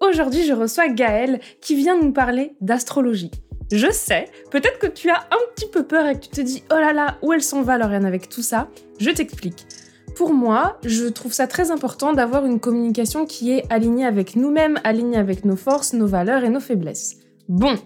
Aujourd'hui, je reçois Gaëlle qui vient nous parler d'astrologie. Je sais, peut-être que tu as un petit peu peur et que tu te dis oh là là, où elle s'en va Lauriane avec tout ça? Je t'explique. Pour moi, je trouve ça très important d'avoir une communication qui est alignée avec nous-mêmes, alignée avec nos forces, nos valeurs et nos faiblesses. Bon,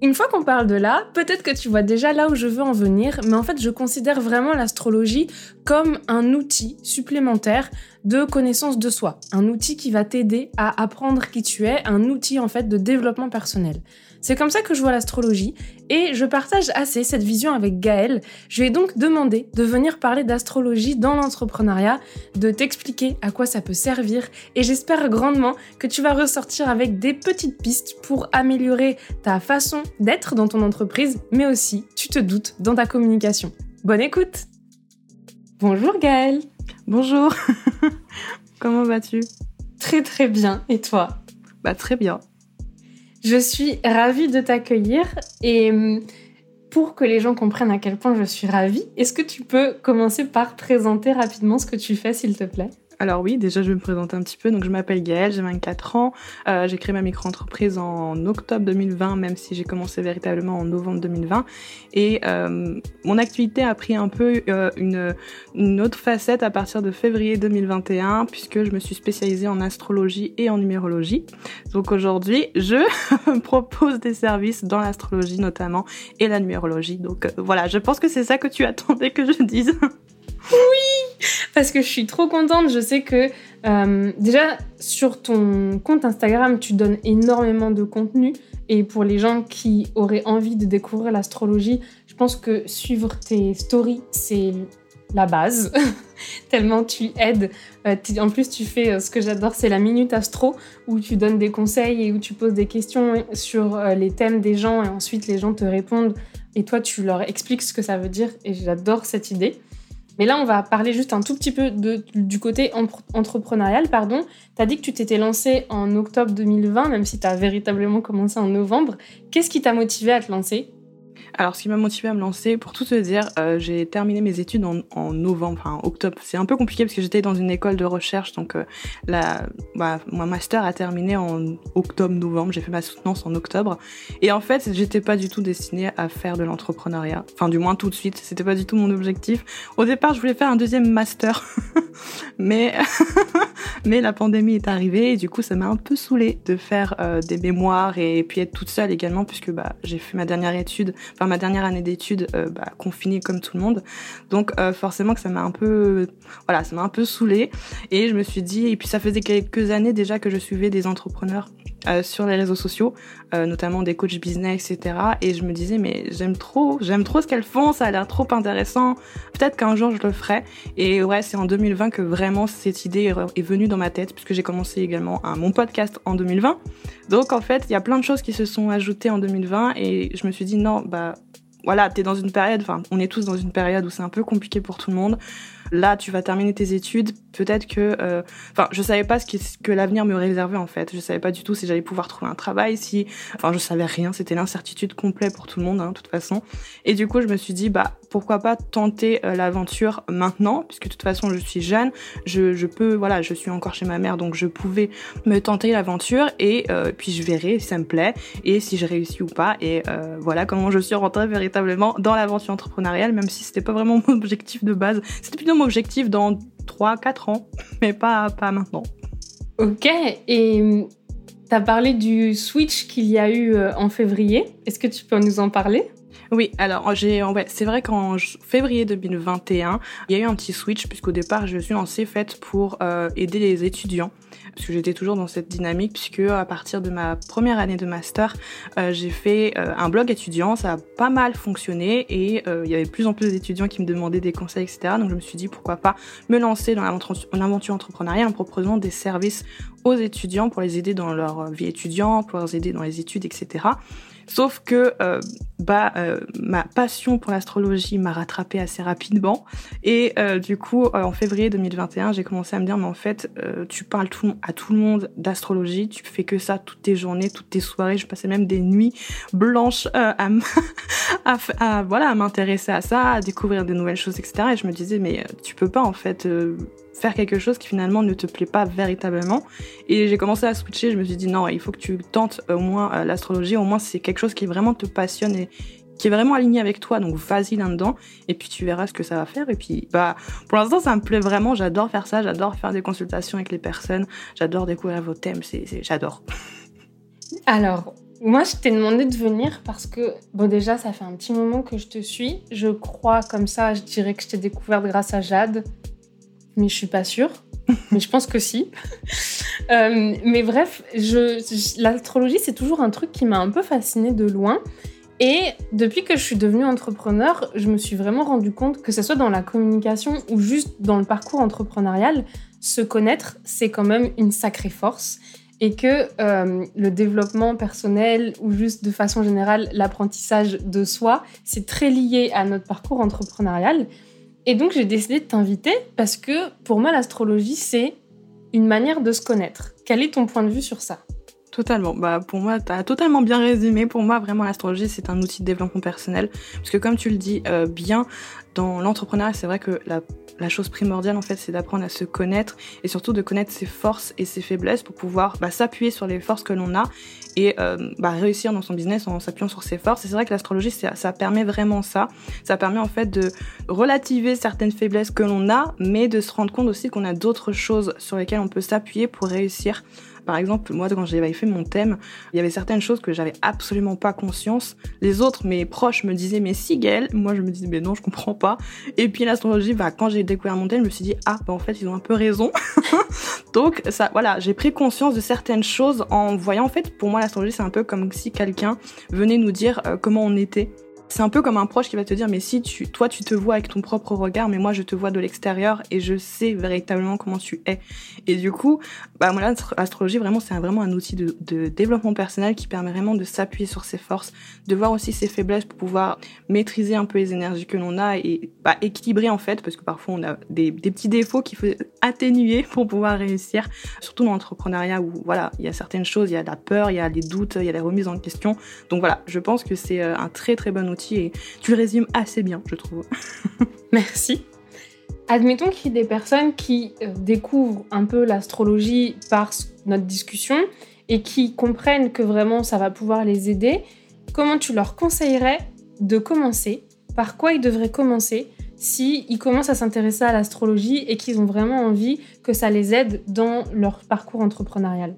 une fois qu'on parle de là, peut-être que tu vois déjà là où je veux en venir, mais en fait je considère vraiment l'astrologie comme un outil supplémentaire de connaissance de soi, un outil qui va t'aider à apprendre qui tu es, un outil en fait de développement personnel. C'est comme ça que je vois l'astrologie et je partage assez cette vision avec Gaëlle. Je lui ai donc demandé de venir parler d'astrologie dans l'entrepreneuriat, de t'expliquer à quoi ça peut servir. Et j'espère grandement que tu vas ressortir avec des petites pistes pour améliorer ta façon d'être dans ton entreprise, mais aussi, tu te doutes, dans ta communication. Bonne écoute! Bonjour Gaëlle! Bonjour! Comment vas-tu? Très très bien, et toi? Bah très bien. Je suis ravie de t'accueillir et hum, pour que les gens comprennent à quel point je suis ravie, est-ce que tu peux commencer par présenter rapidement ce que tu fais, s'il te plaît? Alors oui, déjà je vais me présenter un petit peu. Donc je m'appelle Gaëlle, j'ai 24 ans. Euh, j'ai créé ma micro-entreprise en octobre 2020, même si j'ai commencé véritablement en novembre 2020. Et euh, mon activité a pris un peu euh, une, autre facette à partir de février 2021, puisque je me suis spécialisée en astrologie et en numérologie. Donc aujourd'hui, je propose des services dans l'astrologie notamment et la numérologie. Donc voilà, je pense que c'est ça que tu attendais que je dise. Oui Parce que je suis trop contente. Je sais que euh, déjà sur ton compte Instagram, tu donnes énormément de contenu. Et pour les gens qui auraient envie de découvrir l'astrologie, je pense que suivre tes stories, c'est la base. Tellement tu aides. Euh, en plus, tu fais euh, ce que j'adore, c'est la minute astro, où tu donnes des conseils et où tu poses des questions sur les thèmes des gens et ensuite les gens te répondent et toi tu leur expliques ce que ça veut dire. Et j'adore cette idée. Mais là, on va parler juste un tout petit peu du côté entrepreneurial. Pardon. Tu as dit que tu t'étais lancé en octobre 2020, même si tu as véritablement commencé en novembre. Qu'est-ce qui t'a motivé à te lancer? Alors, ce qui m'a motivé à me lancer, pour tout te dire, euh, j'ai terminé mes études en, novembre, enfin octobre. C'est un peu compliqué parce que j'étais dans une école de recherche, donc euh, master a terminé en octobre-novembre. J'ai fait ma soutenance en octobre. Et en fait, j'étais pas du tout destinée à faire de l'entrepreneuriat. Enfin, du moins tout de suite. C'était pas du tout mon objectif. Au départ, je voulais faire un deuxième master, mais mais la pandémie est arrivée et du coup, ça m'a un peu saoulée de faire euh, des mémoires et puis être toute seule également puisque bah j'ai fait ma dernière étude enfin ma dernière année d'études euh, bah, confinée comme tout le monde. Donc euh, forcément que ça m'a un peu, voilà, ça m'a un peu saoulée. Et je me suis dit, et puis ça faisait quelques années déjà que je suivais des entrepreneurs euh, sur les réseaux sociaux, euh, notamment des coachs business, etc. Et je me disais, mais j'aime trop, j'aime trop ce qu'elles font, ça a l'air trop intéressant. Peut-être qu'un jour je le ferai. Et ouais, c'est en 2020 que vraiment cette idée est venue dans ma tête, puisque j'ai commencé également un, mon podcast en 2020. Donc en fait, il y a plein de choses qui se sont ajoutées en 2020 et je me suis dit, non, bah voilà, t'es dans une période, enfin, on est tous dans une période où c'est un peu compliqué pour tout le monde. Là, tu vas terminer tes études. Peut-être que, euh, enfin, je savais pas ce, que l'avenir me réservait en fait. Je savais pas du tout si j'allais pouvoir trouver un travail, si, enfin, je savais rien. C'était l'incertitude complète pour tout le monde, hein, de toute façon. Et du coup, je me suis dit, bah, pourquoi pas tenter euh, l'aventure maintenant, puisque de toute façon, je suis jeune. Je, je, peux, voilà, je suis encore chez ma mère, donc je pouvais me tenter l'aventure et euh, puis je verrai si ça me plaît et si j'ai réussi ou pas. Et voilà comment je suis rentrée véritablement dans l'aventure entrepreneuriale, même si c'était pas vraiment mon objectif de base. C'était plutôt objectif dans 3-4 ans, mais pas, pas maintenant. Ok, et hum, tu as parlé du switch qu'il y a eu euh, en février. Est-ce que tu peux nous en parler? Oui, alors j'ai, ouais, c'est vrai qu'en février 2021, il y a eu un petit switch puisqu'au départ je suis lancée faite pour euh, aider les étudiants parce que j'étais toujours dans cette dynamique puisque à partir de ma première année de master, euh, j'ai fait euh, un blog étudiant, ça a pas mal fonctionné et il y avait de plus en plus d'étudiants qui me demandaient des conseils, etc. Donc je me suis dit pourquoi pas me lancer dans l'aventure entrepreneuriale en proposant des services aux étudiants pour les aider dans leur vie étudiante, pour les aider dans les études, etc. Sauf que euh, bah euh, ma passion pour l'astrologie m'a rattrapé assez rapidement. Et euh, du coup en février 2021 j'ai commencé à me dire mais en fait tu parles tout, à tout le monde d'astrologie. Tu fais que ça toutes tes journées toutes tes soirées. Je passais même des nuits blanches à, voilà à m'intéresser à ça à découvrir des nouvelles choses etc et je me disais mais tu peux pas en fait faire quelque chose qui finalement ne te plaît pas véritablement. Et j'ai commencé à switcher, je me suis dit non, il faut que tu tentes au moins euh, l'astrologie, au moins c'est quelque chose qui vraiment te passionne et qui est vraiment aligné avec toi, donc vas-y là-dedans, et puis tu verras ce que ça va faire. Et puis, bah, pour l'instant, ça me plaît vraiment, j'adore faire ça, j'adore faire des consultations avec les personnes, j'adore découvrir vos thèmes, c'est, j'adore. Alors, moi, je t'ai demandé de venir parce que, bon, déjà, ça fait un petit moment que je te suis. Je crois, comme ça, je dirais que je t'ai découverte grâce à Jade mais je suis pas sûre. mais je pense que si. Euh, mais bref, l'astrologie, c'est toujours un truc qui m'a un peu fascinée de loin. Et depuis que je suis devenue entrepreneur, je me suis vraiment rendu compte que ce soit dans la communication ou juste dans le parcours entrepreneurial, se connaître, c'est quand même une sacrée force. Et que euh, le développement personnel ou juste de façon générale l'apprentissage de soi, c'est très lié à notre parcours entrepreneurial. Et donc j'ai décidé de t'inviter parce que pour moi l'astrologie c'est une manière de se connaître. Quel est ton point de vue sur ça? Totalement. Bah, pour moi, tu as totalement bien résumé. Pour moi, vraiment, l'astrologie, c'est un outil de développement personnel. Parce que comme tu le dis euh, bien, dans l'entrepreneuriat, c'est vrai que la, chose primordiale, en fait, c'est d'apprendre à se connaître et surtout de connaître ses forces et ses faiblesses pour pouvoir bah, s'appuyer sur les forces que l'on a et euh, bah, réussir dans son business en s'appuyant sur ses forces. Et c'est vrai que l'astrologie, ça, ça permet vraiment ça. Ça permet en fait de relativer certaines faiblesses que l'on a, mais de se rendre compte aussi qu'on a d'autres choses sur lesquelles on peut s'appuyer pour réussir par exemple, moi, quand j'avais fait mon thème, il y avait certaines choses que j'avais absolument pas conscience. Les autres, mes proches me disaient, mais si, Gaëlle. Moi, je me disais, mais non, je comprends pas. Et puis, l'astrologie, bah, quand j'ai découvert mon thème, je me suis dit, ah, bah, en fait, ils ont un peu raison. Donc, ça, voilà, j'ai pris conscience de certaines choses en voyant, en fait, pour moi, l'astrologie, c'est un peu comme si quelqu'un venait nous dire euh, comment on était. C'est un peu comme un proche qui va te dire mais si tu toi tu te vois avec ton propre regard mais moi je te vois de l'extérieur et je sais véritablement comment tu es. Et du coup, bah moi l'astrologie vraiment c'est vraiment un outil de, développement personnel qui permet vraiment de s'appuyer sur ses forces, de voir aussi ses faiblesses pour pouvoir maîtriser un peu les énergies que l'on a et bah, équilibrer en fait parce que parfois on a des, petits défauts faut atténuer pour pouvoir réussir, surtout dans l'entrepreneuriat où voilà, il y a certaines choses, il y a la peur, il y a les doutes, il y a les remises en question. Donc voilà, je pense que c'est euh, un très très bon outil et tu le résumes assez bien, je trouve. Merci. Admettons qu'il y ait des personnes qui euh, découvrent un peu l'astrologie par notre discussion et qui comprennent que vraiment ça va pouvoir les aider. Comment tu leur conseillerais de commencer? Par quoi ils devraient commencer? Si ils commencent à s'intéresser à l'astrologie et qu'ils ont vraiment envie que ça les aide dans leur parcours entrepreneurial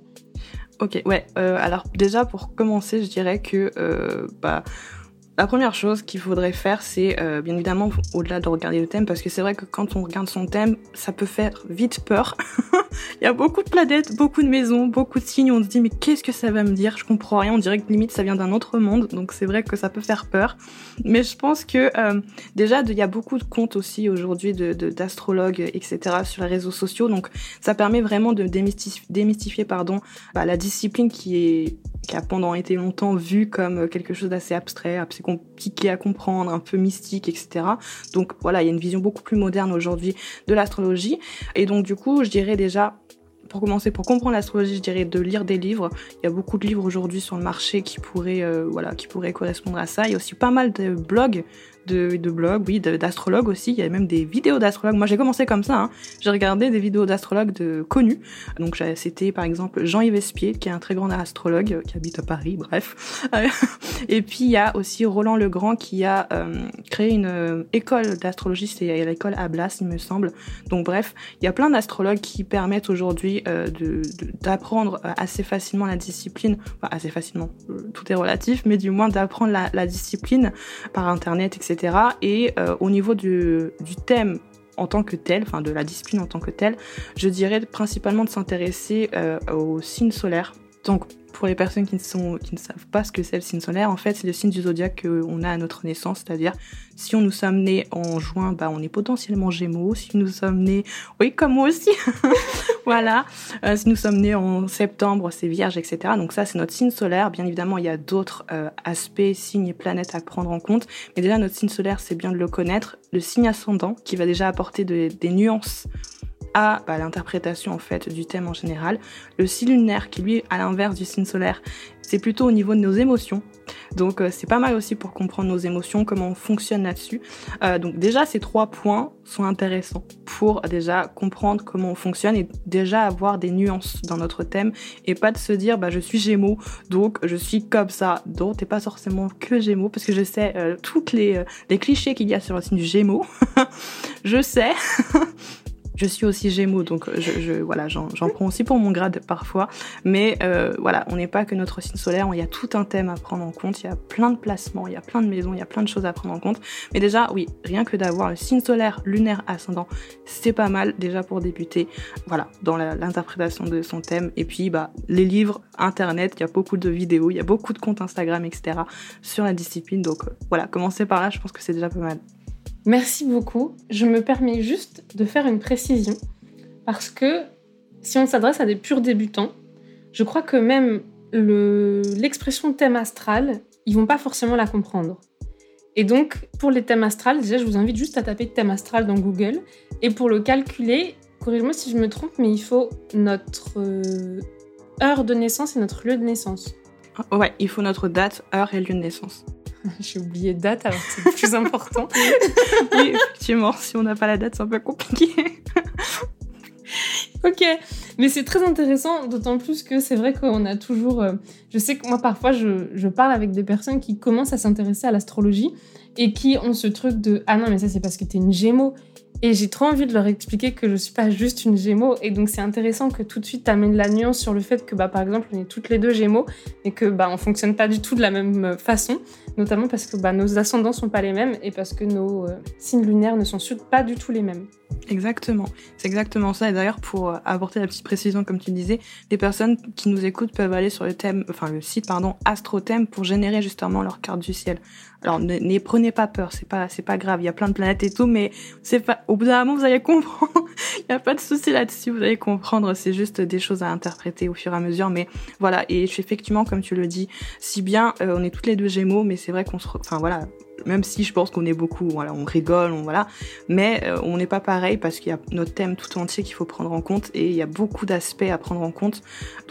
Ok, ouais. Euh, alors déjà pour commencer, je dirais que euh, bah la première chose qu'il faudrait faire, c'est euh, bien évidemment au-delà de regarder le thème, parce que c'est vrai que quand on regarde son thème, ça peut faire vite peur. Il y a beaucoup de planètes, beaucoup de maisons, beaucoup de signes. On se dit mais qu'est-ce que ça va me dire? Je comprends rien. On dirait que limite ça vient d'un autre monde, donc c'est vrai que ça peut faire peur. Mais je pense que euh, déjà il y a beaucoup de comptes aussi aujourd'hui d'astrologues etc sur les réseaux sociaux, donc ça permet vraiment de démystifier, démystifier pardon bah, la discipline qui est qui a pendant été longtemps vue comme quelque chose d'assez abstrait, assez compliqué à comprendre, un peu mystique, etc. Donc voilà, il y a une vision beaucoup plus moderne aujourd'hui de l'astrologie. Et donc du coup, je dirais déjà pour commencer, pour comprendre l'astrologie, je dirais de lire des livres. Il y a beaucoup de livres aujourd'hui sur le marché qui pourraient, euh, voilà, qui pourraient correspondre à ça. Il y a aussi pas mal de blogs de, blogs, oui, d'astrologues aussi. Il y a même des vidéos d'astrologues. Moi, j'ai commencé comme ça. Hein. J'ai regardé des vidéos d'astrologues de connus. Donc, c'était par exemple Jean-Yves Espier, qui est un très grand astrologue euh, qui habite à Paris. Bref. Et puis il y a aussi Roland Legrand qui a euh, créé une euh, école d'astrologie. C'est l'école Ablas, il me semble. Donc bref, il y a plein d'astrologues qui permettent aujourd'hui d'apprendre assez facilement la discipline. Enfin, assez facilement. Tout est relatif, mais du moins d'apprendre la discipline par internet, etc. Et euh, au niveau du, thème en tant que tel, enfin de la discipline en tant que telle, je dirais principalement de s'intéresser euh, aux signes solaires. Donc pour les personnes qui ne, savent pas ce que c'est le signe solaire, en fait, c'est le signe du zodiaque qu'on a à notre naissance, c'est-à-dire si on nous sommes nés en juin, bah, on est potentiellement Gémeaux. Si nous sommes nés, oui, comme moi aussi, voilà. Euh, si nous sommes nés en septembre, c'est Vierge, etc. Donc ça, c'est notre signe solaire. Bien évidemment, il y a d'autres euh, aspects, signes et planètes à prendre en compte, mais déjà notre signe solaire, c'est bien de le connaître. Le signe ascendant, qui va déjà apporter des nuances à bah, l'interprétation en fait du thème en général. Le signe lunaire, qui lui, à l'inverse du signe solaire, c'est plutôt au niveau de nos émotions. Donc euh, c'est pas mal aussi pour comprendre nos émotions, comment on fonctionne là-dessus. Euh, donc déjà ces trois points sont intéressants pour déjà comprendre comment on fonctionne et déjà avoir des nuances dans notre thème et pas de se dire bah je suis Gémeaux donc je suis comme ça. Donc t'es pas forcément que Gémeaux parce que je sais euh, toutes les, les clichés qu'il y a sur le signe du Gémeaux. je sais. Je suis aussi Gémeaux, donc euh, je, voilà, j'en prends aussi pour mon grade parfois. Mais euh, voilà, on n'est pas que notre signe solaire, il y a tout un thème à prendre en compte, il y a plein de placements, il y a plein de maisons, il y a plein de choses à prendre en compte. Mais déjà, oui, rien que d'avoir le signe solaire, lunaire, ascendant, c'est pas mal déjà pour débuter. Voilà, dans l'interprétation de son thème. Et puis, bah, les livres, internet, il y a beaucoup de vidéos, il y a beaucoup de comptes Instagram, etc. sur la discipline. Donc euh, voilà, commencer par là, je pense que c'est déjà pas mal. Merci beaucoup. Je me permets juste de faire une précision parce que si on s'adresse à des purs débutants, je crois que même l'expression thème astral, ils vont pas forcément la comprendre. Et donc, pour les thèmes astrales, déjà, je vous invite juste à taper thème astral dans Google. Et pour le calculer, corrige-moi si je me trompe, mais il faut notre euh, heure de naissance et notre lieu de naissance. Ouais, il faut notre date, heure et lieu de naissance. J'ai oublié date alors c'est le plus important. oui, effectivement, si on n'a pas la date, c'est un peu compliqué. ok, mais c'est très intéressant, d'autant plus que c'est vrai qu'on a toujours. Euh, je sais que moi, parfois, je, je parle avec des personnes qui commencent à s'intéresser à l'astrologie et qui ont ce truc de Ah non, mais ça, c'est parce que t'es une gémeaux. Et j'ai trop envie de leur expliquer que je suis pas juste une Gémeaux. Et donc c'est intéressant que tout de suite amènes la nuance sur le fait que bah, par exemple on est toutes les deux Gémeaux et que bah, on fonctionne pas du tout de la même façon. Notamment parce que bah, nos ascendants sont pas les mêmes et parce que nos euh, signes lunaires ne sont pas du tout les mêmes. Exactement, c'est exactement ça. Et d'ailleurs, pour euh, apporter la petite précision, comme tu disais, les personnes qui nous écoutent peuvent aller sur le thème, enfin le site pardon, AstroThème pour générer justement leur carte du ciel. Alors ne, prenez pas peur, c'est pas c'est pas grave. Il y a plein de planètes et tout, mais c'est pas. Au bout d'un moment, vous allez comprendre. Il y a pas de souci là-dessus. Vous allez comprendre. C'est juste des choses à interpréter au fur et à mesure. Mais voilà. Et effectivement, comme tu le dis, si bien euh, on est toutes les deux Gémeaux, mais c'est vrai qu'on se, enfin voilà, même si je pense qu'on est beaucoup, on rigole, on voilà, mais euh, on n'est pas pareil parce qu'il y a notre thème tout entier qu'il faut prendre en compte et il y a beaucoup d'aspects à prendre en compte.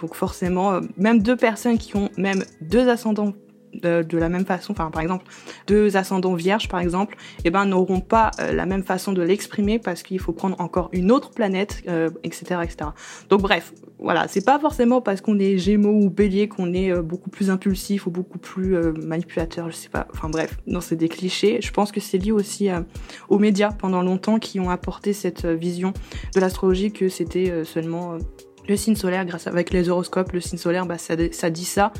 Donc forcément, euh, même deux personnes qui ont même deux ascendants de, la même façon, enfin par exemple deux ascendants vierges par exemple, eh ben n'auront pas euh, la même façon de l'exprimer parce qu'il faut prendre encore une autre planète, euh, etc., etc. Donc bref, voilà, c'est pas forcément parce qu'on est Gémeaux ou Bélier qu'on est euh, beaucoup plus impulsif ou beaucoup plus manipulateur, je sais pas. Enfin bref, non c'est des clichés. Je pense que c'est lié aussi aux médias pendant longtemps qui ont apporté cette vision de l'astrologie que c'était seulement le signe solaire grâce avec les horoscopes, le signe solaire, bah ça dit ça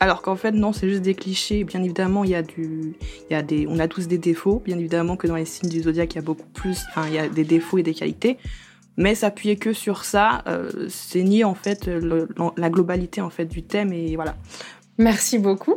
alors qu'en fait, non, c'est juste des clichés. Bien évidemment, il y a du, il y a des, on a tous des défauts. Bien évidemment que dans les signes du zodiaque, il y a beaucoup plus, enfin, il y a des défauts et des qualités. Mais s'appuyer que sur ça, euh, c'est nier en fait la globalité en fait du thème et voilà. Merci beaucoup.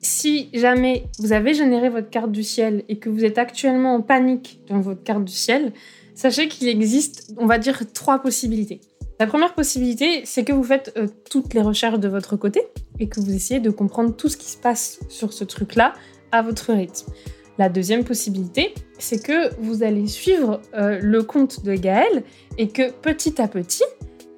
Si jamais vous avez généré votre carte du ciel et que vous êtes actuellement en panique dans votre carte du ciel, sachez qu'il existe, on va dire, trois possibilités. La première possibilité, c'est que vous faites euh, toutes les recherches de votre côté et que vous essayez de comprendre tout ce qui se passe sur ce truc-là à votre rythme. La deuxième possibilité, c'est que vous allez suivre euh, le compte de Gaëlle et que petit à petit,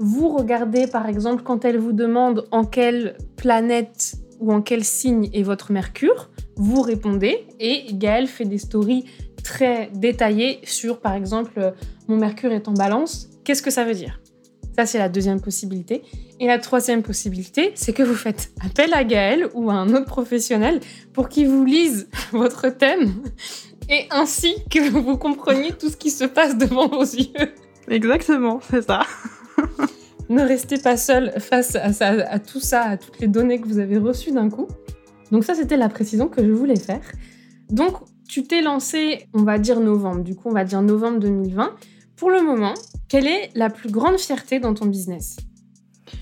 vous regardez par exemple quand elle vous demande en quelle planète ou en quel signe est votre Mercure, vous répondez et Gaël fait des stories très détaillées sur, par exemple, mon mercure est en balance. Qu'est-ce que ça veut dire? Ça, c'est la deuxième possibilité. Et la troisième possibilité, c'est que vous faites appel à Gaël ou à un autre professionnel pour qu'il vous lise votre thème et ainsi que vous compreniez tout ce qui se passe devant vos yeux. Exactement, c'est ça. ne restez pas seul face à, tout ça, à toutes les données que vous avez reçues d'un coup. Donc ça, c'était la précision que je voulais faire. Donc, tu t'es lancé, on va dire novembre, du coup, on va dire novembre 2020. Pour le moment, quelle est la plus grande fierté dans ton business?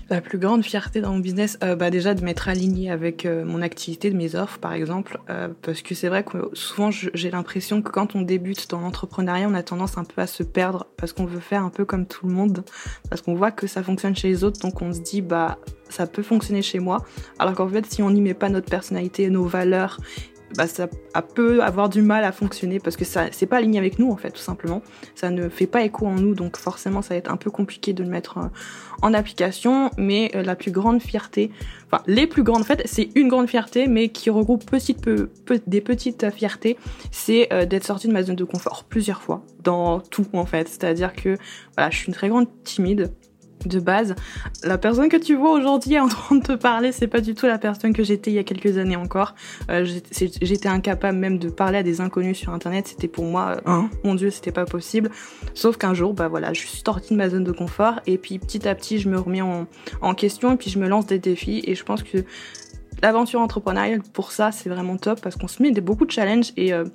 La plus grande fierté dans mon business, euh, bah déjà de m'être aligné avec euh, mon activité, de mes offres par exemple, euh, parce que c'est vrai que souvent j'ai l'impression que quand on débute dans l'entrepreneuriat, on a tendance un peu à se perdre parce qu'on veut faire un peu comme tout le monde, parce qu'on voit que ça fonctionne chez les autres, donc on se dit bah ça peut fonctionner chez moi, alors qu'en fait si on n'y met pas notre personnalité, nos valeurs bah, ça peut avoir du mal à fonctionner parce que ça c'est pas aligné avec nous en fait tout simplement. Ça ne fait pas écho en nous donc forcément ça va être un peu compliqué de le mettre euh, en application. Mais euh, la plus grande fierté, enfin les plus grandes en fait c'est une grande fierté mais qui regroupe petite, peu, des petites fiertés, c'est euh, d'être sortie de ma zone de confort plusieurs fois dans tout en fait. C'est-à-dire que voilà je suis une très grande timide de base. La personne que tu vois aujourd'hui en train de te parler, c'est pas du tout la personne que j'étais il y a quelques années encore. Euh, j'étais incapable même de parler à des inconnus sur internet. C'était pour moi, euh, hein mon dieu, c'était pas possible. Sauf qu'un jour, bah voilà, je suis sortie de ma zone de confort et puis petit à petit, je me remets en, en question et puis je me lance des défis et je pense que l'aventure entrepreneuriale, pour ça, c'est vraiment top parce qu'on se met des, beaucoup de challenges et euh,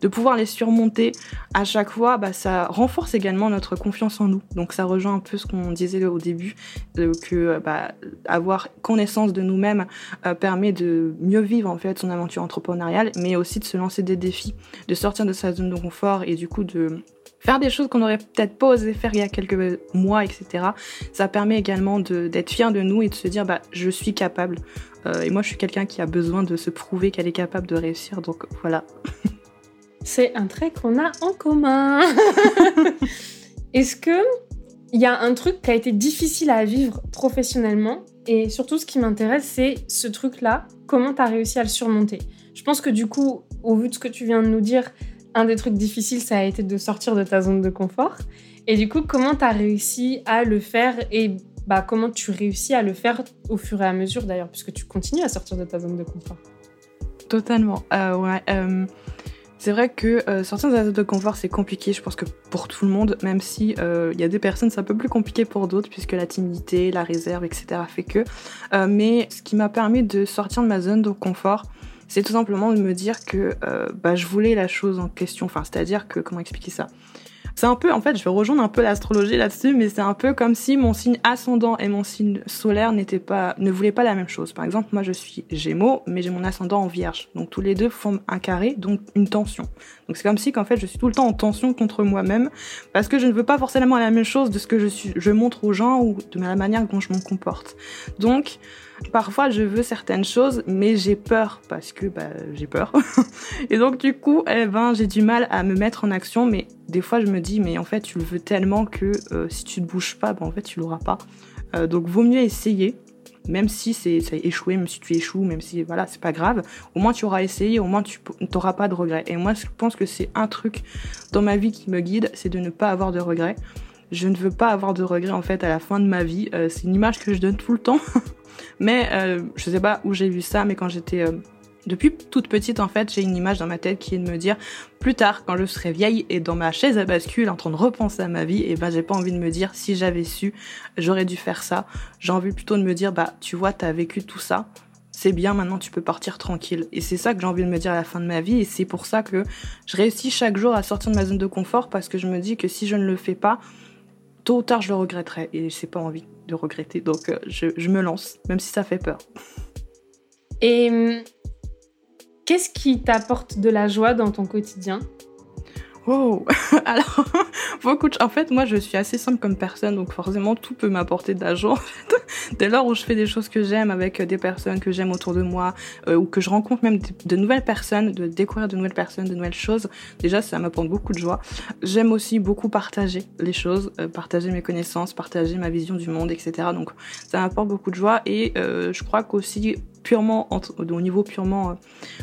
de pouvoir les surmonter à chaque fois, bah, ça renforce également notre confiance en nous. Donc ça rejoint un peu ce qu'on disait au début, euh, que euh, bah, avoir connaissance de nous-mêmes permet de mieux vivre en fait son aventure entrepreneuriale, mais aussi de se lancer des défis, de sortir de sa zone de confort et du coup de faire des choses qu'on n'aurait peut-être pas osé faire il y a quelques mois, etc. Ça permet également d'être fier de nous et de se dire bah je suis capable. Euh, et moi je suis quelqu'un qui a besoin de se prouver qu'elle est capable de réussir, donc voilà. C'est un trait qu'on a en commun. Est-ce que il y a un truc qui a été difficile à vivre professionnellement? Et surtout ce qui m'intéresse c'est ce truc-là, comment tu as réussi à le surmonter? Je pense que du coup, au vu de ce que tu viens de nous dire, un des trucs difficiles, ça a été de sortir de ta zone de confort. Et du coup, comment tu as réussi à le faire et bah, comment tu réussis à le faire au fur et à mesure d'ailleurs, puisque tu continues à sortir de ta zone de confort? Totalement. Euh, ouais, euh, c'est vrai que euh, sortir de ta zone de confort, c'est compliqué, je pense que pour tout le monde, même si il y a des personnes, c'est un peu plus compliqué pour d'autres, puisque la timidité, la réserve, etc. fait que. mais ce qui m'a permis de sortir de ma zone de confort, c'est tout simplement de me dire que euh, bah, je voulais la chose en question. Enfin, c'est-à-dire que, comment expliquer ça? C'est un peu, en fait, je vais rejoindre un peu l'astrologie là-dessus, mais c'est un peu comme si mon signe ascendant et mon signe solaire n'étaient pas, ne voulaient pas la même chose. Par exemple, moi, je suis Gémeaux, mais j'ai mon ascendant en Vierge. Donc, tous les deux forment un carré, donc une tension. Donc, c'est comme si, qu'en fait, je suis tout le temps en tension contre moi-même, parce que je ne veux pas forcément la même chose de ce que je suis, je montre aux gens ou de la manière dont je me comporte. Donc, Parfois, je veux certaines choses, mais j'ai peur parce que bah, j'ai peur. et donc, du coup, eh ben, j'ai du mal à me mettre en action. Mais des fois, je me dis, mais en fait, tu le veux tellement que euh, si tu ne bouges pas, ben, en fait, tu l'auras pas. Euh, donc, vaut mieux essayer. Même si c'est échoué, même si tu échoues, même si voilà, c'est pas grave. Au moins, tu auras essayé, au moins, tu n'auras pas de regrets. Et moi, je pense que c'est un truc dans ma vie qui me guide, c'est de ne pas avoir de regrets. Je ne veux pas avoir de regrets en fait à la fin de ma vie. Euh, c'est une image que je donne tout le temps. Mais euh, je sais pas où j'ai vu ça, mais quand j'étais euh, depuis toute petite, en fait, j'ai une image dans ma tête qui est de me dire, plus tard, quand je serai vieille et dans ma chaise à bascule, en train de repenser à ma vie, et ben j'ai pas envie de me dire, si j'avais su, j'aurais dû faire ça. J'ai envie plutôt de me dire, bah tu vois, t'as vécu tout ça, c'est bien, maintenant tu peux partir tranquille. Et c'est ça que j'ai envie de me dire à la fin de ma vie, et c'est pour ça que je réussis chaque jour à sortir de ma zone de confort, parce que je me dis que si je ne le fais pas, tôt ou tard je le regretterai, et j'ai pas envie de regretter. Donc euh, je, me lance, même si ça fait peur. Et hum, qu'est-ce qui t'apporte de la joie dans ton quotidien? Wow Alors, beaucoup En fait, moi, je suis assez simple comme personne, donc forcément, tout peut m'apporter de la joie. dès lors où je fais des choses que j'aime avec des personnes que j'aime autour de moi, ou que je rencontre même de, nouvelles personnes, de découvrir de nouvelles personnes, de nouvelles choses, déjà ça m'apporte beaucoup de joie. J'aime aussi beaucoup partager les choses, partager mes connaissances, partager ma vision du monde, etc. Donc ça m'apporte beaucoup de joie et je crois qu'aussi purement au niveau purement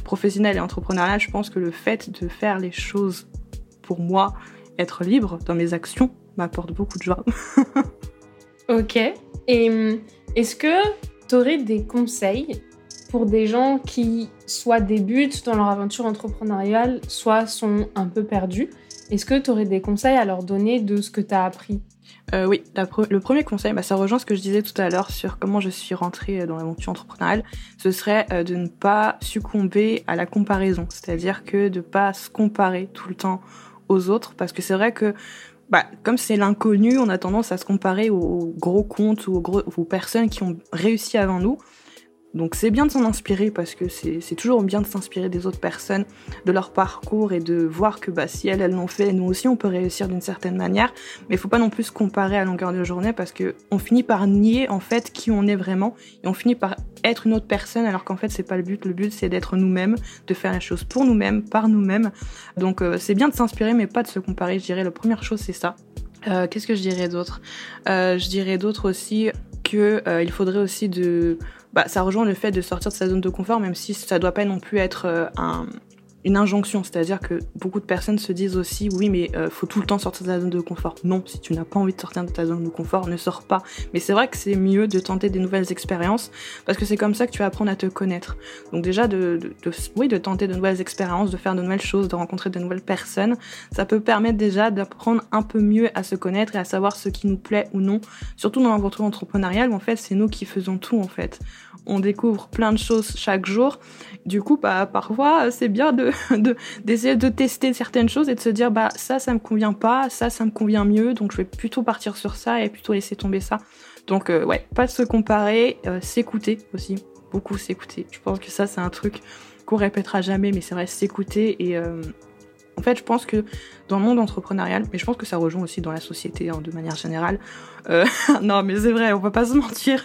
professionnel et entrepreneurial, je pense que le fait de faire les choses pour moi, être libre dans mes actions m'apporte beaucoup de joie. ok. Et hum, est-ce que tu aurais des conseils pour des gens qui soit débutent dans leur aventure entrepreneuriale, soit sont un peu perdus? Est-ce que tu aurais des conseils à leur donner de ce que tu as appris? Euh, oui, le premier conseil, bah, ça rejoint ce que je disais tout à l'heure sur comment je suis rentrée dans l'aventure entrepreneuriale. Ce serait euh, de ne pas succomber à la comparaison, c'est-à-dire que de ne pas se comparer tout le temps aux autres, parce que c'est vrai que bah, comme c'est l'inconnu, on a tendance à se comparer aux, gros comptes ou aux, aux personnes qui ont réussi avant nous. Donc c'est bien de s'en inspirer parce que c'est toujours bien de s'inspirer des autres personnes, de leur parcours et de voir que bah, si elles, elles l'ont fait, nous aussi on peut réussir d'une certaine manière. Mais il faut pas non plus se comparer à longueur de journée parce que on finit par nier en fait qui on est vraiment et on finit par être une autre personne alors qu'en fait c'est pas le but. Le but c'est d'être nous-mêmes, de faire les choses pour nous-mêmes, par nous-mêmes. Donc euh, c'est bien de s'inspirer mais pas de se comparer. Je dirais la première chose c'est ça. Euh, qu'est-ce que je dirais d'autre? Euh, Je dirais d'autre aussi que il faudrait aussi de bah, ça rejoint le fait de sortir de sa zone de confort, même si ça doit pas non plus être euh, un, une injonction, c'est-à-dire que beaucoup de personnes se disent aussi oui mais euh, faut tout le temps sortir de ta zone de confort. Non, si tu n'as pas envie de sortir de ta zone de confort, ne sors pas. Mais c'est vrai que c'est mieux de tenter des nouvelles expériences parce que c'est comme ça que tu vas apprendre à te connaître. Donc déjà de, oui de tenter de nouvelles expériences, de faire de nouvelles choses, de rencontrer de nouvelles personnes, ça peut permettre déjà d'apprendre un peu mieux à se connaître et à savoir ce qui nous plaît ou non. Surtout dans l'aventure entrepreneuriale, où en fait c'est nous qui faisons tout en fait. On découvre plein de choses chaque jour. Du coup, bah, parfois c'est bien de d'essayer de, tester certaines choses et de se dire bah ça ça me convient pas, ça ça me convient mieux, donc je vais plutôt partir sur ça et plutôt laisser tomber ça. Donc euh, ouais, pas se comparer, euh, s'écouter aussi, beaucoup s'écouter. Je pense que ça c'est un truc qu'on répétera jamais, mais c'est vrai s'écouter et euh, en fait, je pense que dans le monde entrepreneurial, mais je pense que ça rejoint aussi dans la société hein, de manière générale. non, mais c'est vrai, on peut pas se mentir.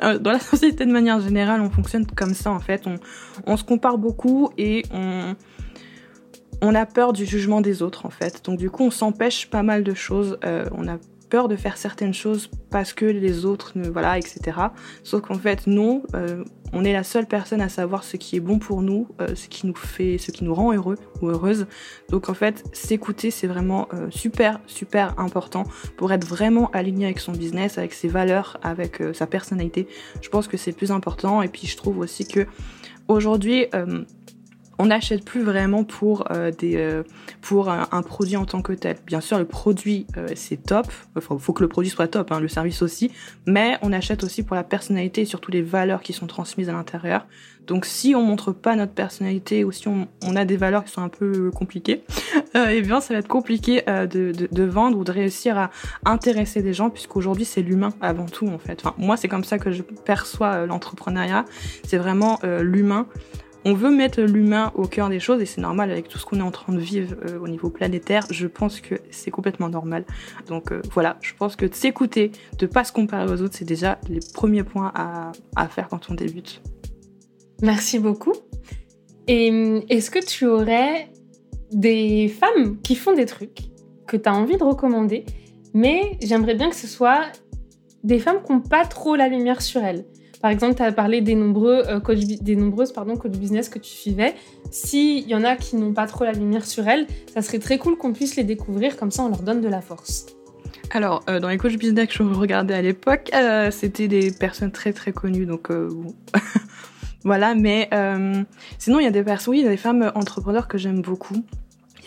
dans la société de manière générale, on fonctionne comme ça en fait. On, se compare beaucoup et on, a peur du jugement des autres en fait. Donc du coup, on s'empêche pas mal de choses. Euh, on a peur de faire certaines choses parce que les autres, voilà, etc. Sauf qu'en fait, non, euh, on est la seule personne à savoir ce qui est bon pour nous, euh, ce qui nous fait, ce qui nous rend heureux ou heureuse. Donc en fait, s'écouter, c'est vraiment super, super important pour être vraiment aligné avec son business, avec ses valeurs, avec sa personnalité. Je pense que c'est plus important. Et puis je trouve aussi que aujourd'hui, on n'achète plus vraiment pour euh, des euh, pour un, produit en tant que tel. Bien sûr, le produit euh, c'est top, il faut que le produit soit top, hein, le service aussi, mais on achète aussi pour la personnalité et surtout les valeurs qui sont transmises à l'intérieur. Donc si on montre pas notre personnalité ou si on, a des valeurs qui sont un peu compliquées, eh bien ça va être compliqué de, vendre ou de réussir à intéresser des gens puisqu'aujourd'hui c'est l'humain avant tout en fait. Enfin, moi c'est comme ça que je perçois l'entrepreneuriat, c'est vraiment l'humain on veut mettre l'humain au cœur des choses et c'est normal avec tout ce qu'on est en train de vivre euh, au niveau planétaire. Je pense que c'est complètement normal. Donc euh, voilà, je pense que de s'écouter, de pas se comparer aux autres, c'est déjà les premiers points à, à faire quand on débute. Merci beaucoup. Et hum, est-ce que tu aurais des femmes qui font des trucs que tu as envie de recommander, mais j'aimerais bien que ce soit des femmes qui n'ont pas trop la lumière sur elles? Par exemple, tu as parlé des, nombreux, euh, des nombreuses pardon, business que tu suivais. S'il y en a qui n'ont pas trop la lumière sur elles, ça serait très cool qu'on puisse les découvrir, comme ça on leur donne de la force. Alors, euh, dans les coach business que je regardais à l'époque, euh, c'était des personnes très très connues, donc voilà. Mais sinon, il y a des personnes, oui, il y a des femmes entrepreneurs que j'aime beaucoup.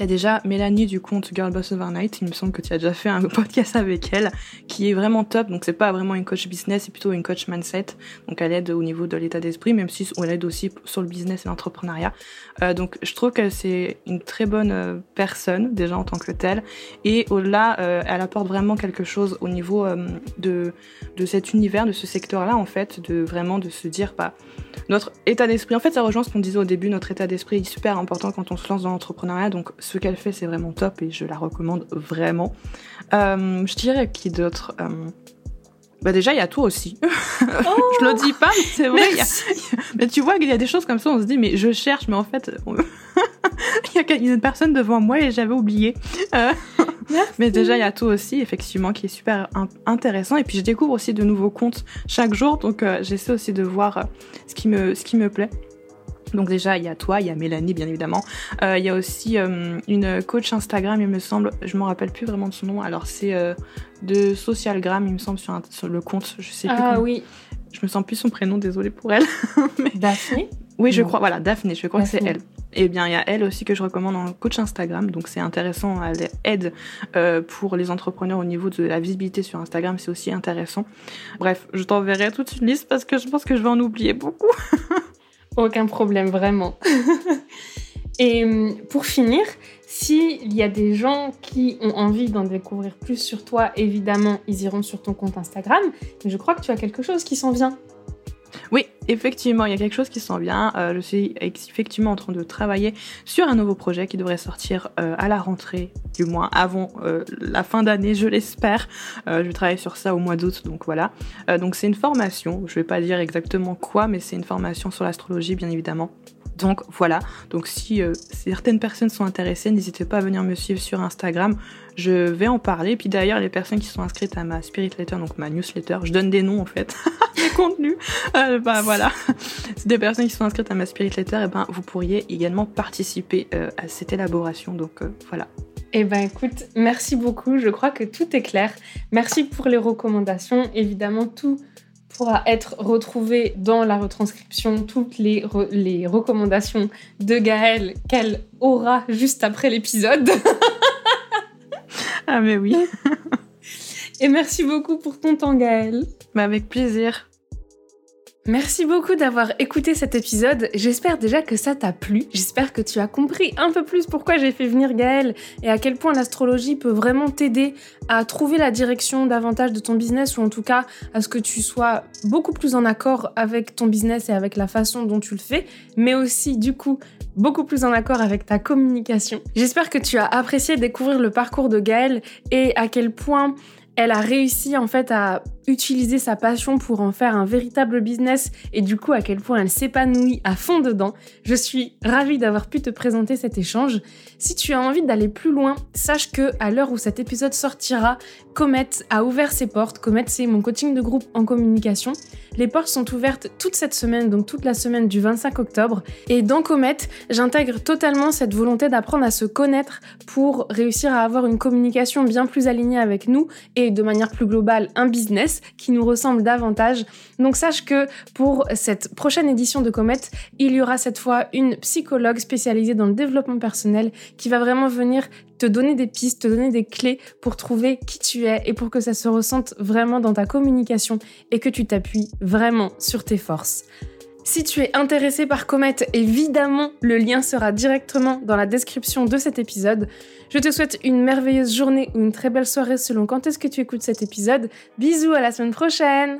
Il y a déjà Mélanie du compte Girl Overnight, il me semble que tu as déjà fait un podcast avec elle, qui est vraiment top. Donc c'est pas vraiment une coach business, c'est plutôt une coach mindset. Donc elle aide au niveau de l'état d'esprit, même si elle aide aussi sur le business et l'entrepreneuriat. Euh, donc je trouve que c'est une très bonne euh, personne déjà en tant que telle. Et au-delà, euh, elle apporte vraiment quelque chose au niveau de, de cet univers, de ce secteur-là en fait, de vraiment de se dire, bah, notre état d'esprit, en fait ça rejoint ce qu'on disait au début, notre état d'esprit est super important quand on se lance dans l'entrepreneuriat. Donc ce qu'elle fait, c'est vraiment top et je la recommande vraiment. Euh, je dirais qui d'autre euh, Bah déjà, il y a toi aussi. je le dis pas, mais c'est vrai. y a... mais tu vois qu'il y a des choses comme ça, on se dit, mais je cherche, mais en fait, il y a une personne devant moi et j'avais oublié. Euh, mais déjà, il y a toi aussi, effectivement, qui est super intéressant. Et puis, je découvre aussi de nouveaux comptes chaque jour, donc euh, j'essaie aussi de voir ce qui me, ce qui me plaît. Donc déjà, il y a toi, il y a Mélanie, bien évidemment. Euh, il y a aussi euh, une coach Instagram, il me semble. Je me rappelle plus vraiment de son nom. Alors c'est euh, de Socialgram, il me semble, sur, sur, le compte. Je sais plus. Ah oui. Je me sens plus son prénom, désolée pour elle. Daphné? Oui, je crois. Voilà, Daphné, je crois que c'est elle. Et eh bien, il y a elle aussi que je recommande en coach Instagram. Donc c'est intéressant. Elle aide pour les entrepreneurs au niveau de la visibilité sur Instagram. C'est aussi intéressant. Bref, je t'enverrai toute une liste parce que je pense que je vais en oublier beaucoup. Aucun problème, vraiment. Et hum, pour finir, s'il y a des gens qui ont envie d'en découvrir plus sur toi, évidemment, ils iront sur ton compte Instagram. Mais je crois que tu as quelque chose qui s'en vient. Oui, effectivement, il y a quelque chose qui s'en vient. Euh, je suis effectivement en train de travailler sur un nouveau projet qui devrait sortir euh, à la rentrée, du moins avant euh, la fin d'année, je l'espère. je vais travailler sur ça au mois d'août, donc voilà. donc c'est une formation, je vais pas dire exactement quoi, mais c'est une formation sur l'astrologie, bien évidemment. Donc voilà, donc si certaines personnes sont intéressées, n'hésitez pas à venir me suivre sur Instagram je vais en parler. Puis d'ailleurs, les personnes qui sont inscrites à ma Spirit Letter, donc ma newsletter, je donne des noms en fait, des contenus. Euh, bah voilà, c'est des personnes qui sont inscrites à ma Spirit Letter, et ben vous pourriez également participer euh, à cette élaboration. Donc euh, voilà. Eh ben écoute, merci beaucoup. Je crois que tout est clair. Merci pour les recommandations. Évidemment, tout pourra être retrouvé dans la retranscription, toutes les, les recommandations de Gaëlle qu'elle aura juste après l'épisode. Ah mais oui. Et merci beaucoup pour ton temps Gaël. Bah avec plaisir. Merci beaucoup d'avoir écouté cet épisode. J'espère déjà que ça t'a plu. J'espère que tu as compris un peu plus pourquoi j'ai fait venir Gaël et à quel point l'astrologie peut vraiment t'aider à trouver la direction davantage de ton business ou en tout cas à ce que tu sois beaucoup plus en accord avec ton business et avec la façon dont tu le fais, mais aussi du coup beaucoup plus en accord avec ta communication. J'espère que tu as apprécié découvrir le parcours de Gaël et à quel point elle a réussi en fait à utiliser sa passion pour en faire un véritable business et du coup à quel point elle s'épanouit à fond dedans. Je suis ravie d'avoir pu te présenter cet échange. Si tu as envie d'aller plus loin, sache que à l'heure où cet épisode sortira, Comet a ouvert ses portes. Comet c'est mon coaching de groupe en communication. Les portes sont ouvertes toute cette semaine, donc toute la semaine du 25 octobre. Et dans Comet, j'intègre totalement cette volonté d'apprendre à se connaître pour réussir à avoir une communication bien plus alignée avec nous et de manière plus globale un business qui nous ressemble davantage. Donc sache que pour cette prochaine édition de Comet, il y aura cette fois une psychologue spécialisée dans le développement personnel qui va vraiment venir te donner des pistes, te donner des clés pour trouver qui tu es et pour que ça se ressente vraiment dans ta communication et que tu t'appuies vraiment sur tes forces. Si tu es intéressé par Comet, évidemment, le lien sera directement dans la description de cet épisode. Je te souhaite une merveilleuse journée ou une très belle soirée selon quand est-ce que tu écoutes cet épisode. Bisous à la semaine prochaine